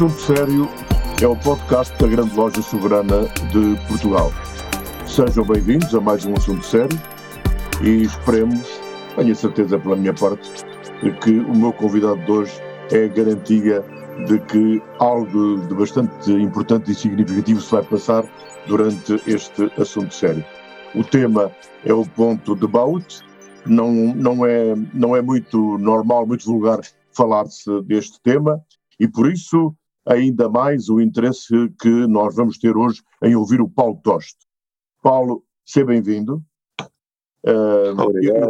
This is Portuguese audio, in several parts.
Assunto Sério é o podcast da Grande Loja Soberana de Portugal. Sejam bem-vindos a mais um Assunto Sério e esperemos, tenho certeza pela minha parte, que o meu convidado de hoje é a garantia de que algo de bastante importante e significativo se vai passar durante este Assunto Sério. O tema é o ponto de Baut, não, não, é, não é muito normal, muito vulgar falar-se deste tema, e por isso ainda mais o interesse que nós vamos ter hoje em ouvir o Paulo Toste. Paulo, seja bem-vindo. Eu,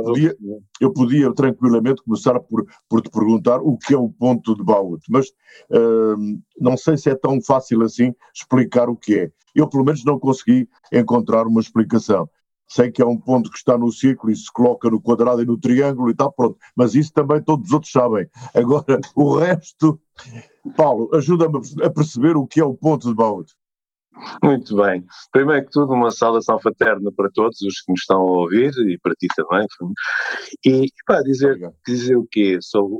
podia, eu, podia, tranquilamente começar por, por, te perguntar o que é o ponto de Baúd, mas uh, não sei se é tão fácil assim explicar o que é. Eu, pelo menos, não consegui encontrar uma explicação. Sei que é um ponto que está no círculo e se coloca no quadrado e no triângulo e tal, pronto. Mas isso também todos os outros sabem. Agora, o resto, Paulo, ajuda-me a perceber o que é o ponto de Baúd. Muito bem. Primeiro que tudo, uma saudação fraterna para todos os que nos estão a ouvir e para ti também. E para dizer, dizer o quê? Sobre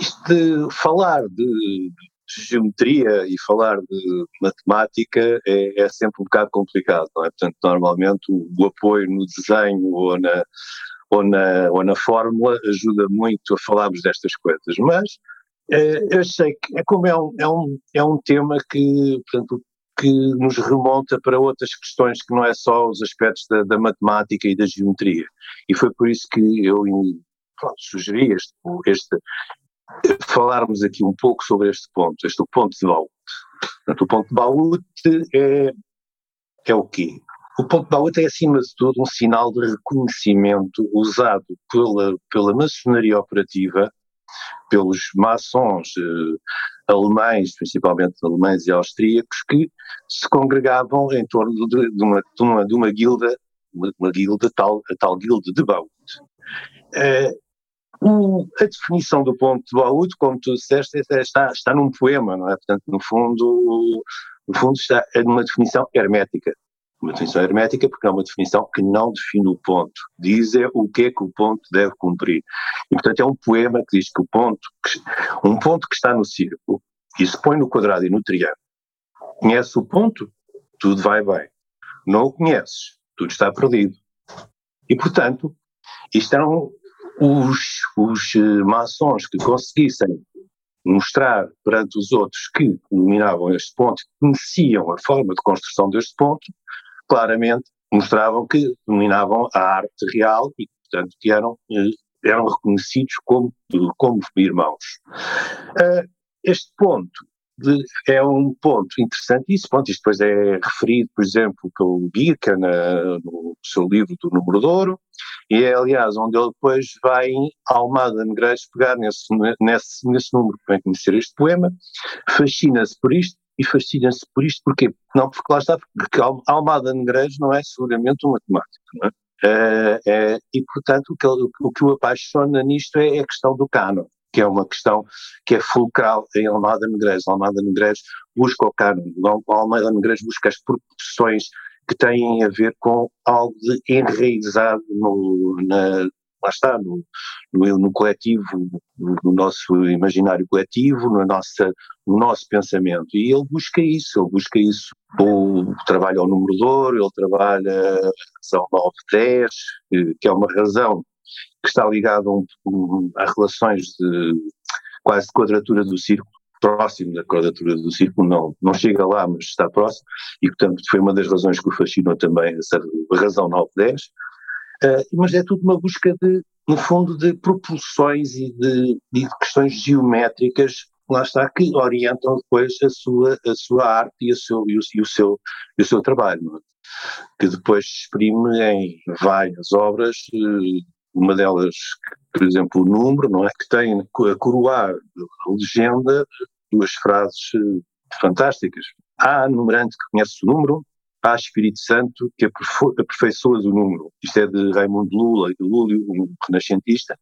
isto de falar de, geometria e falar de matemática é, é, sempre um bocado complicado, não é? Portanto, normalmente o, o apoio no desenho ou na, ou na, ou na fórmula ajuda muito a falarmos destas coisas, mas eu sei que é como é um, é um, é um tema que, portanto, que nos remonta para outras questões que não é só os aspectos da, da matemática e da geometria. E foi por isso que eu pronto, sugeri este, este, falarmos aqui um pouco sobre este ponto, este ponto de Baúd. Portanto, o ponto de Baúd é, é o quê? O ponto de Baúd é, acima de tudo, um sinal de reconhecimento usado pela, pela maçonaria operativa, pelos maçons eh, alemães, principalmente alemães e austríacos, que se congregavam em torno de, de, uma, de, uma, de uma guilda, uma, uma guilda, tal, a tal guilda de Baúd. Eh, o, a definição do ponto de Baúd, como tu disseste, é, está, está num poema, não é? Portanto, no fundo, no fundo está numa definição hermética. Uma definição hermética porque é uma definição que não define o ponto. Diz é o que é que o ponto deve cumprir. E, portanto, é um poema que diz que o ponto, que, um ponto que está no círculo e se põe no quadrado e no triângulo, conhece o ponto, tudo vai bem. Não o conheces, tudo está perdido. E, portanto, um, os, os eh, maçons que conseguissem mostrar perante os outros que dominavam este ponto, conheciam a forma de construção deste ponto, claramente mostravam que dominavam a arte real e, portanto, que eram, eh, eram reconhecidos como, como irmãos. Uh, este ponto de, é um ponto interessante, esse ponto isto depois é referido, por exemplo, pelo Birka no seu livro do Número de Ouro, e é, aliás, onde ele depois vai em Almada Negreiros pegar nesse, nesse, nesse número para conhecer este poema, fascina-se por isto, e fascina-se por isto porquê? Não, porque lá está, porque Almada Negreiros não é seguramente um matemático, não é? É, e, portanto, o que, o que o apaixona nisto é, é a questão do canon que é uma questão que é fulcral em Almada Negreiros. Almada Negreiros busca o canon, Almada Negreiros busca as proporções que têm a ver com algo de enraizado no, na, lá está, no, no, no coletivo, no, no, nosso imaginário coletivo, no, nossa, no nosso pensamento. E ele busca isso, ele busca isso. O, trabalho ao número de ouro, ele trabalha a razão 9-10, que é uma razão que está ligada a, a relações de quase de quadratura do círculo, próximo da quadratura do círculo, não, não chega lá, mas está próximo, e portanto foi uma das razões que o fascinou também, essa razão 9-10. Uh, mas é tudo uma busca de, no fundo, de proporções e de, de questões geométricas lá está, que orientam depois a sua, a sua arte e, seu, e, o, e o seu, e o seu trabalho, é? que depois se exprime em várias obras, eh, uma delas, por exemplo, o número, não é? Que tem a coroar a legenda duas frases eh, fantásticas. Há numerante que conhece o número, há Espírito Santo que aperfeiçoa o número. Isto é de Raimundo Lula, Lúlio, um renascentista.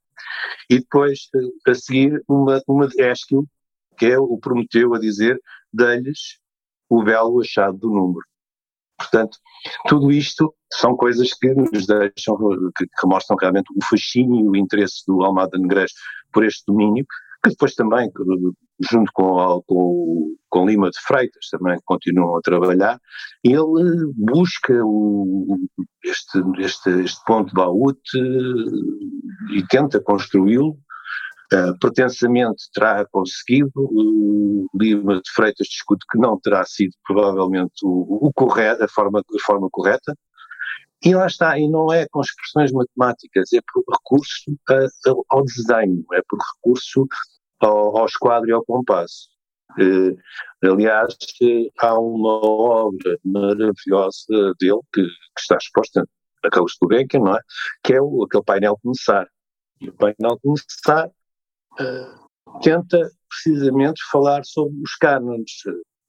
E depois, eh, a seguir, uma, uma de Esquil, que é o Prometeu a dizer, dê-lhes o belo achado do número. Portanto, tudo isto são coisas que nos deixam, que, que mostram realmente o fascínio e o interesse do Almada Negreiros por este domínio, que depois também, junto com, com, com Lima de Freitas, também continuam a trabalhar, ele busca o, este, este, este ponto de Baúte e tenta construí-lo. Uh, pretensamente terá conseguido, uh, Lima de Freitas discute que não terá sido provavelmente o, o correto, a, forma, a forma correta, e lá está, e não é com expressões matemáticas, é por recurso a, a, ao desenho, é por recurso ao, ao esquadro e ao compasso. Uh, aliás, há uma obra maravilhosa dele que, que está exposta na Carlos Gulbenkian, não é? Que é o, aquele painel começar. E o painel começar tenta precisamente falar sobre os cânones.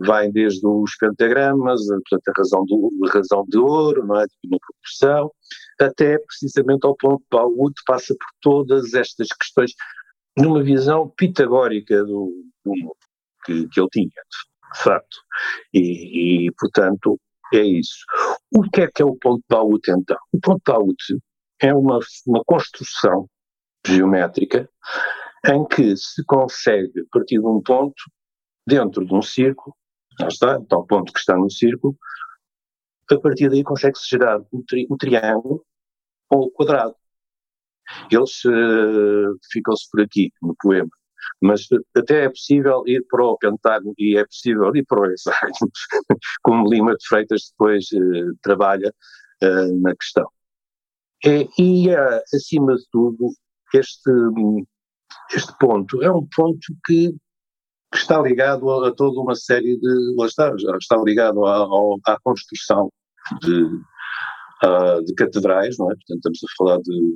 Vai desde os pentagramas, portanto, a razão, do, razão de ouro, não é? Uma proporção, até precisamente ao ponto Baúd, passa por todas estas questões, numa visão pitagórica do, do que, que ele tinha, de facto. E, e, portanto, é isso. O que é que é o ponto Baúd, então? O ponto Baúd é uma, uma construção geométrica em que se consegue, a partir de um ponto, dentro de um círculo, já está, tal ponto que está no círculo, a partir daí consegue-se gerar um, tri, um, triângulo ou um quadrado. Eles uh, ficam-se por aqui no poema, mas até é possível ir para o pentágono e é possível ir para o hexágono, como Lima de Freitas depois uh, trabalha uh, na questão. É, e, acima de tudo, este, este ponto é um ponto que, que está ligado a, a, toda uma série de. Está, está ligado à, à construção de, uh, de catedrais, não é? Portanto, estamos a falar de,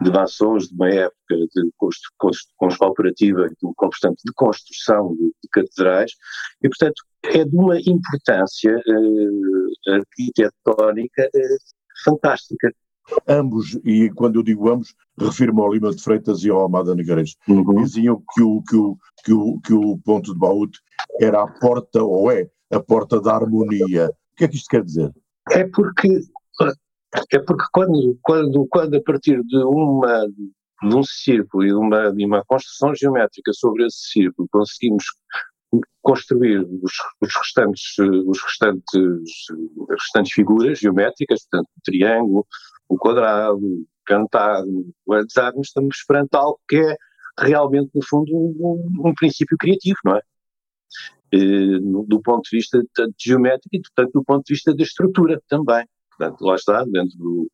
de maçons de uma época de construção operativa, de, portanto, de construção de, de, catedrais, e, portanto, é de uma importância uh, arquitetónica uh, fantástica ambos, e quando eu digo ambos, refiro-me ao Lima de Freitas e ao Almada Negreiros, uhum. diziam que o, que, o, que, o, que o ponto de Baúte era a porta, ou é, a porta da harmonia. O que é que isto quer dizer? É porque, é porque quando, quando, quando a partir de uma de um círculo e de uma, de uma construção geométrica sobre esse círculo conseguimos construir os, os, restantes, os restantes, as restantes figuras geométricas, portanto, o triângulo, o quadrado, o pentágono, o hexágono, estamos perante algo que é realmente, no fundo, um, um princípio criativo, não é? E, do ponto de vista tanto geométrico e, portanto, do ponto de vista da estrutura também. Portanto, lá está, dentro do,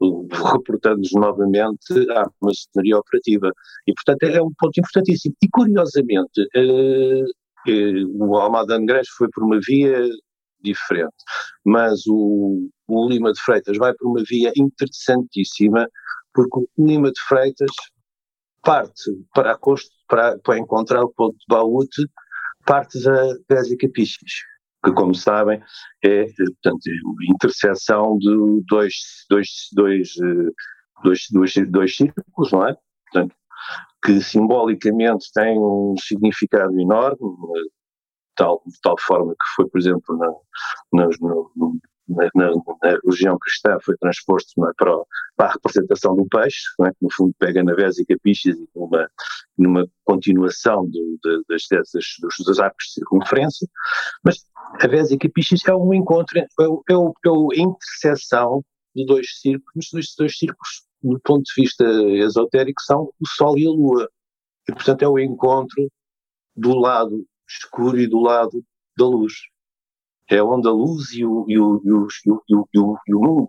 do reportando-nos novamente à maçonaria operativa. E, portanto, é um ponto importantíssimo. E, curiosamente, eh, eh, o Almada Negreiros foi por uma via diferente. Mas o, o Lima de Freitas vai por uma via interessantíssima, porque o Lima de Freitas parte para, a para, para encontrar o ponto de Baúte, parte da Bésica Pichis, que como sabem é, portanto, a interseção de dois, dois, dois, dois, dois, dois círculos, não é? Portanto, que simbolicamente tem um significado enorme, tal, de tal forma que foi, por exemplo, na, na, na, na, na religião cristã foi transposto é, para, para, a representação do peixe, é, que no fundo pega na Vésica Pisces e numa, numa continuação de, das, das, dos, dos arcos de circunferência, mas a Vésica Pisces é um encontro, é, é, é, a interseção de dois círculos, dois, dois círculos, do ponto de vista esotérico, são o Sol e a Lua. E, portanto, é o encontro do lado escuro e do lado da luz. É onde a luz e o, e o, e o, e o, e o, e o mundo.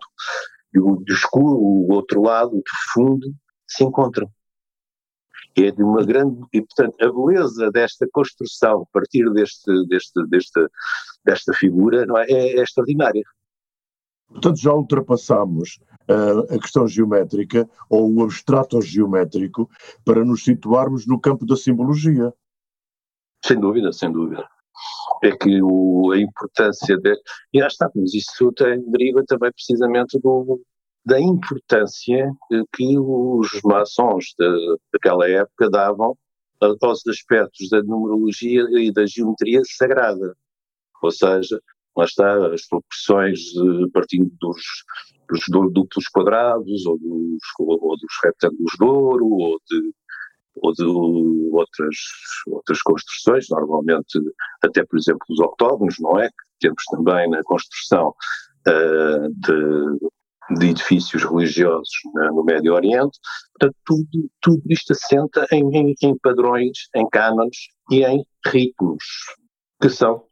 e o escuro, o outro lado, o profundo, se encontram. É de uma grande. E, portanto, a beleza desta construção, a partir deste, deste, deste, desta figura, não é, é, é extraordinária. Portanto, já ultrapassámos uh, a questão geométrica ou o abstrato geométrico para nos situarmos no campo da simbologia. Sem dúvida, sem dúvida. É que o, a importância de. E já está, mas isso tem, deriva também precisamente do, da importância que os maçons de, daquela época davam aos aspectos da numerologia e da geometria sagrada. Ou seja, lá está, as proporções partindo dos, dos duplos quadrados, ou dos, ou dos retângulos de ouro, ou de, ou de outras, outras construções, normalmente até, por exemplo, os octógonos, não é? Que temos também na construção uh, de, de, edifícios religiosos no Médio Oriente. Portanto, tudo, tudo isto assenta em, em, em padrões, em cânones e em ritmos que são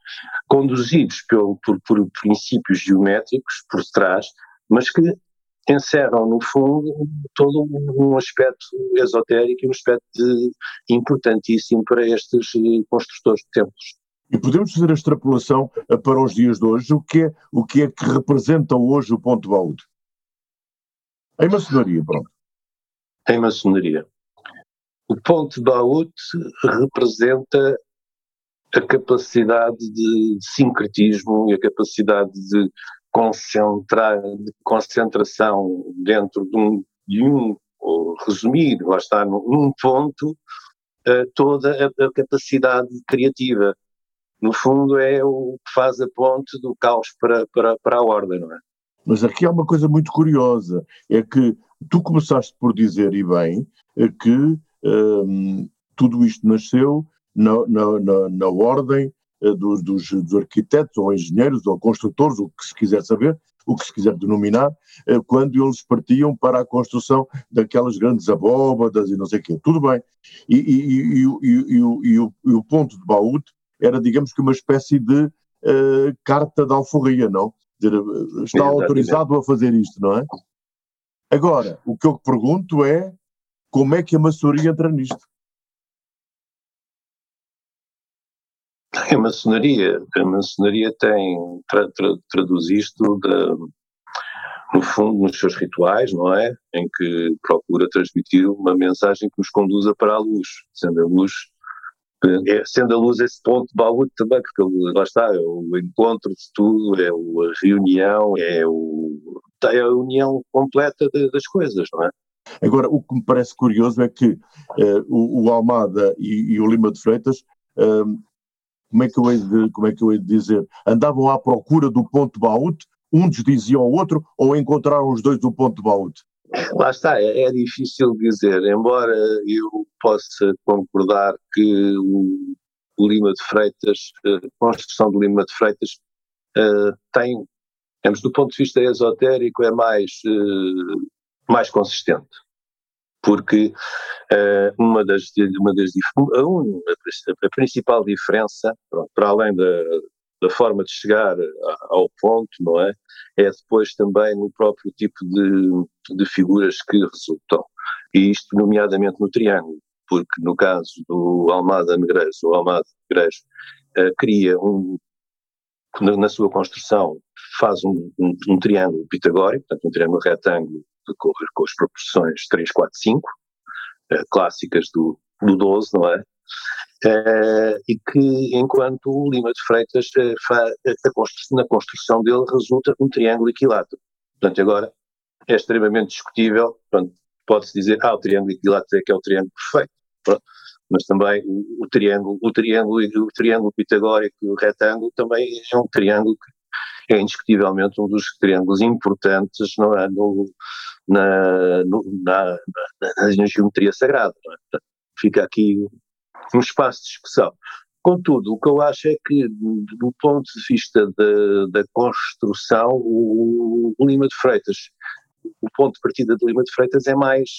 conduzidos pelo, por, por princípios geométricos por trás, mas que encerram, no fundo, todo um aspecto esotérico e um aspecto de, importantíssimo para estes eh, construtores de templos. E podemos fazer a extrapolação eh, para os dias de hoje. O que é, o que, é que representa hoje o ponto Baúd? Em maçonaria, pronto. Em maçonaria. O ponto Baúd representa a capacidade de sincretismo e a capacidade de concentrar, de concentração dentro de um, de um resumir, lá está, num, ponto, uh, toda a, a, capacidade criativa. No fundo, é o que faz a ponte do caos para, para, para a ordem, não é? Mas aqui há uma coisa muito curiosa, é que tu começaste por dizer, e bem, é que um, tudo isto nasceu na, na, na, na ordem dos, dos, dos, arquitetos ou engenheiros ou construtores, o que se quiser saber, o que se quiser denominar, uh, quando eles partiam para a construção daquelas grandes abóbadas e não sei o quê. Tudo bem. E, e, e, e, o, ponto de Baúd era, digamos que, uma espécie de uh, carta de alforria, não? Está autorizado a fazer isto, não é? Agora, o que eu pergunto é como é que a maçonaria entra nisto? A maçonaria, a maçonaria tem, tra, tra, traduz isto no fundo nos seus rituais, não é? Em que procura transmitir uma mensagem que nos conduza para a luz, sendo a luz, é, sendo a luz esse ponto de baúde também, porque lá está, é o encontro de tudo, é a reunião, é, o, é a união completa de, das coisas, não é? Agora, o que me parece curioso é que uh, o, o, Almada e, e, o Lima de Freitas uh, como é que eu hei de, como é que eu hei de dizer, andavam à procura do ponto Baúd, uns diziam ao outro, ou encontraram os dois do ponto Baúd? Lá está, é, é, difícil dizer, embora eu possa concordar que o, Lima de Freitas, a construção do Lima de Freitas uh, tem, digamos, do ponto de vista esotérico, é mais, uh, mais consistente porque uh, uma das, uma das a, un, a, principal diferença, pronto, para além da, da forma de chegar ao ponto, não é? É depois também no próprio tipo de, de figuras que resultam. E isto, nomeadamente no triângulo, porque no caso do Almada Negreiros, o Almada Negreiros uh, cria um, na, na, sua construção, faz um, um, um triângulo pitagórico, portanto um triângulo retângulo com, com as proporções 3, 4, 5, uh, clássicas do, do 12, não é? Uh, e que, enquanto o Lima de Freitas, uh, fa, construção, na construção dele, resulta um triângulo equilátero. Portanto, agora é extremamente discutível, pode-se dizer, ah, o triângulo equilátero é que é o triângulo perfeito, pronto. mas também o, o, triângulo, o triângulo, o triângulo pitagórico, o retângulo, também é um triângulo que é indiscutivelmente um dos triângulos importantes não é, no, na, no, na, na, na, geometria sagrada. É? Fica aqui um espaço de discussão. Contudo, o que eu acho é que, do ponto de vista da, da construção, o, o, Lima de Freitas, o ponto de partida de Lima de Freitas é mais,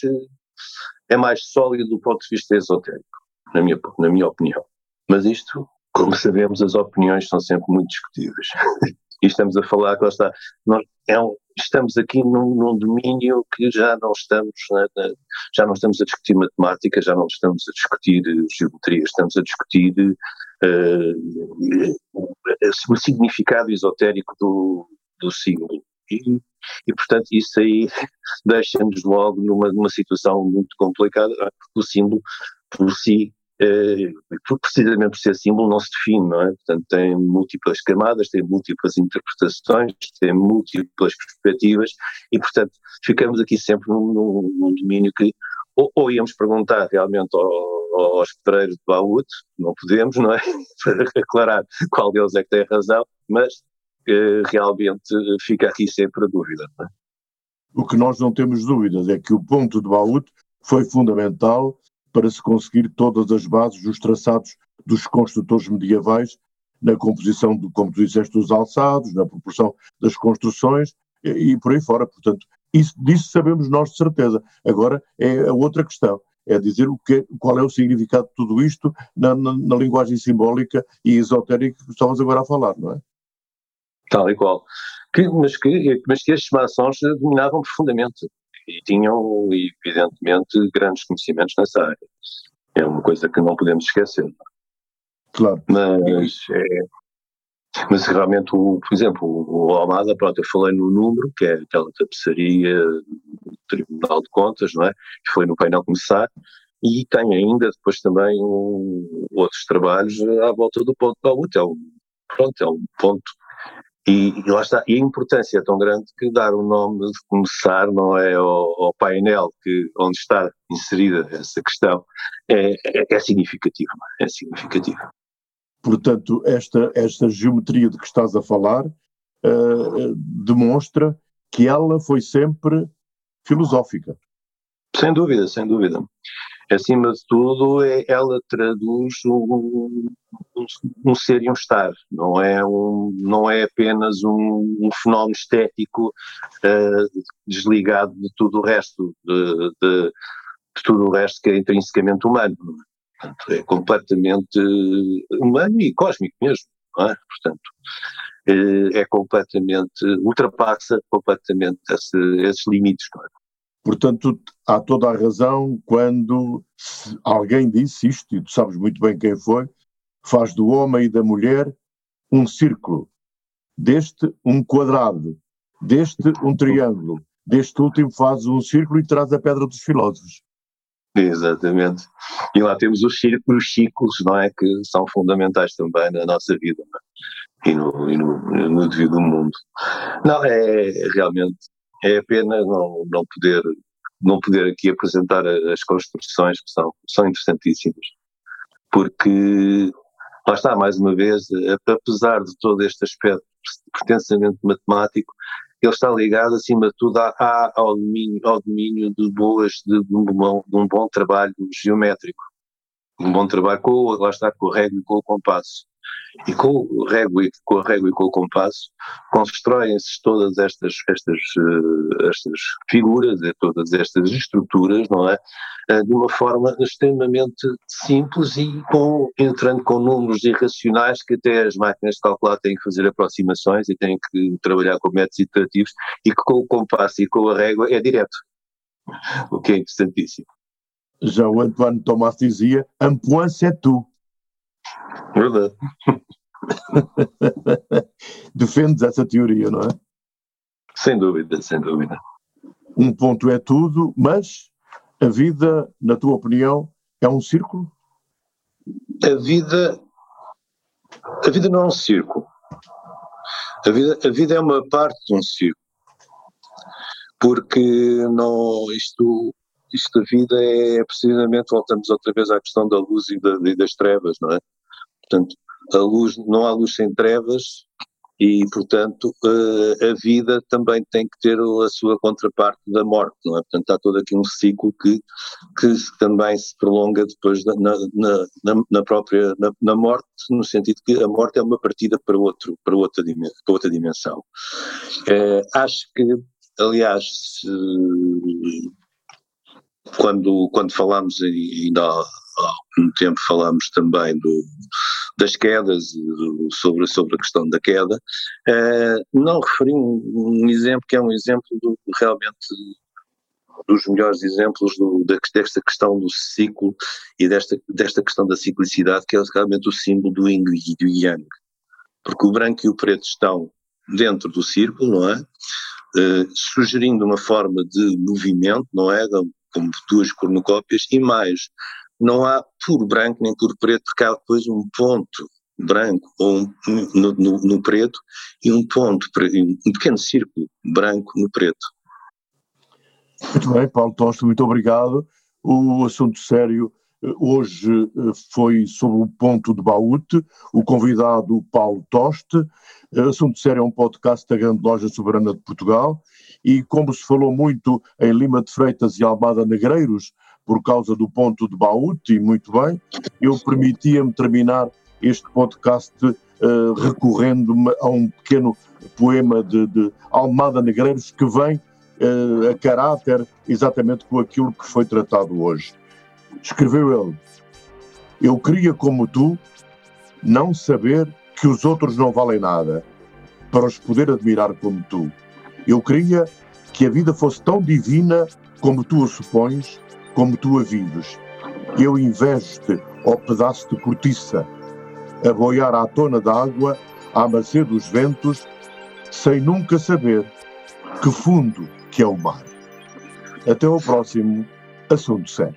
é mais sólido do ponto de vista esotérico, na minha, na minha opinião. Mas isto, como sabemos, as opiniões são sempre muito discutíveis. E estamos a falar, lá está, nós, é um, estamos aqui num, num, domínio que já não estamos, né, já não estamos a discutir matemática, já não estamos a discutir geometria, estamos a discutir uh, o significado esotérico do, do símbolo. E, e, portanto, isso aí deixa-nos logo numa, numa situação muito complicada, porque o símbolo por si eh, precisamente por ser símbolo, não se define, não é? Portanto, tem múltiplas camadas, tem múltiplas interpretações, tem múltiplas perspectivas e, portanto, ficamos aqui sempre num, num domínio que ou, ou, íamos perguntar realmente ao, aos pedreiros de Baúd, não podemos, não é? Para aclarar qual deles é que tem razão, mas eh, realmente fica aqui sempre a dúvida. É? O que nós não temos dúvidas é que o ponto de Baúd foi fundamental para se conseguir todas as bases dos traçados dos construtores medievais na composição, do, como tu disseste, dos alçados, na proporção das construções e, e por aí fora. Portanto, isso, disso sabemos nós de certeza. Agora é a outra questão, é dizer o que, qual é o significado de tudo isto na, na, na linguagem simbólica e esotérica que estamos agora a falar, não é? Tal e qual. Que, mas, que, mas que estes maçons dominavam profundamente e tinham, evidentemente, grandes conhecimentos nessa área. É uma coisa que não podemos esquecer. Claro. Mas, é, mas realmente, o, por exemplo, o Almada, pronto, eu falei no número, que é aquela tapeçaria do Tribunal de Contas, não é? Que foi no painel começar, e tem ainda depois também um, outros trabalhos à volta do ponto. É um, pronto, é um ponto e, e, lá está, e a importância é tão grande que dar o nome de começar, não é, ao, ao painel que, onde está inserida essa questão, é, é, é significativo, é significativo. Portanto, esta, esta geometria de que estás a falar uh, demonstra que ela foi sempre filosófica. Sem dúvida, sem dúvida acima de tudo, é, ela traduz um, um, um, ser e um estar, não é, um, não é apenas um, um fenómeno estético uh, desligado de tudo o resto, de, de, de, tudo o resto que é intrinsecamente humano. Portanto, é completamente humano e cósmico mesmo, é? Portanto, é, é completamente, ultrapassa completamente esse, esses limites, não é? Portanto, há toda a razão quando alguém disse isto, e tu sabes muito bem quem foi, faz do homem e da mulher um círculo, deste um quadrado, deste um triângulo, deste último faz um círculo e traz a pedra dos filósofos. Exatamente. E lá temos os círculos, os ciclos, não é? Que são fundamentais também na nossa vida é? e, no, e no, no devido mundo. Não, é realmente é pena não, não poder não poder aqui apresentar as construções que são, são interessantíssimas. Porque, lá está, mais uma vez, apesar de todo este aspecto pertencimento matemático, ele está ligado, acima de tudo, à, ao, domínio, ao domínio de boas, de, de, um bom, de um bom trabalho geométrico. Um bom trabalho com, lá está, com o régua e com o compasso. E com o régua, com a régua e com o compasso constroem-se todas estas, estas, uh, estas figuras, todas estas estruturas, não é? Uh, de uma forma extremamente simples e com, entrando com números irracionais que até as máquinas de calcular têm que fazer aproximações e têm que trabalhar com métodos iterativos e que com o compasso e com a régua é direto, o que é interessantíssimo. Já o Antoine Tomás dizia, ampoance é tu. Verdade. Defendes essa teoria, não é? Sem dúvida, sem dúvida. Um ponto é tudo, mas a vida, na tua opinião, é um círculo? A vida. A vida não é um círculo. A vida, a vida é uma parte de um círculo. Porque não, isto, isto da vida é precisamente, voltamos outra vez à questão da luz e, da, e das trevas, não é? Portanto, a luz, não há luz sem trevas e, portanto, eh, a vida também tem que ter a sua contraparte da morte, não é? Portanto, há todo aqui um ciclo que, que também se prolonga depois na, na, na, própria, na, na, morte, no sentido que a morte é uma partida para, outro, para, outra, dimensão, para outra dimensão. É, acho que, aliás, se, quando, quando falámos, ainda há, há um tempo falámos também do, das quedas, sobre, sobre a questão da queda, uh, não referi um, um, exemplo que é um exemplo do, realmente dos melhores exemplos do, desta questão do ciclo e desta, desta questão da ciclicidade, que é realmente o símbolo do yin e do yang. Porque o branco e o preto estão dentro do círculo, não é? Uh, sugerindo uma forma de movimento, não é? Como duas cornucópias, e mais, não há puro branco nem puro preto, porque há depois um ponto branco ou um, no, no, no, preto e um ponto, um pequeno círculo branco no preto. Muito bem, Paulo Tosta, muito obrigado. O assunto sério hoje eh, foi sobre o ponto de Baúte, o convidado Paulo Toste. Eh, assunto sério é um podcast da Grande Loja Soberana de Portugal e como se falou muito em Lima de Freitas e Almada Negreiros, por causa do ponto de Baúte, e muito bem, eu permitia-me terminar este podcast uh, recorrendo-me a um pequeno poema de, de Almada Negreiros que vem uh, a caráter exatamente com aquilo que foi tratado hoje. Escreveu ele: Eu queria, como tu, não saber que os outros não valem nada, para os poder admirar como tu. Eu queria que a vida fosse tão divina como tu a supões, como tu a vives. Eu invejo-te, pedaço de cortiça, a boiar à tona d'água, à mercê dos ventos, sem nunca saber que fundo que é o mar. Até ao próximo assunto sério.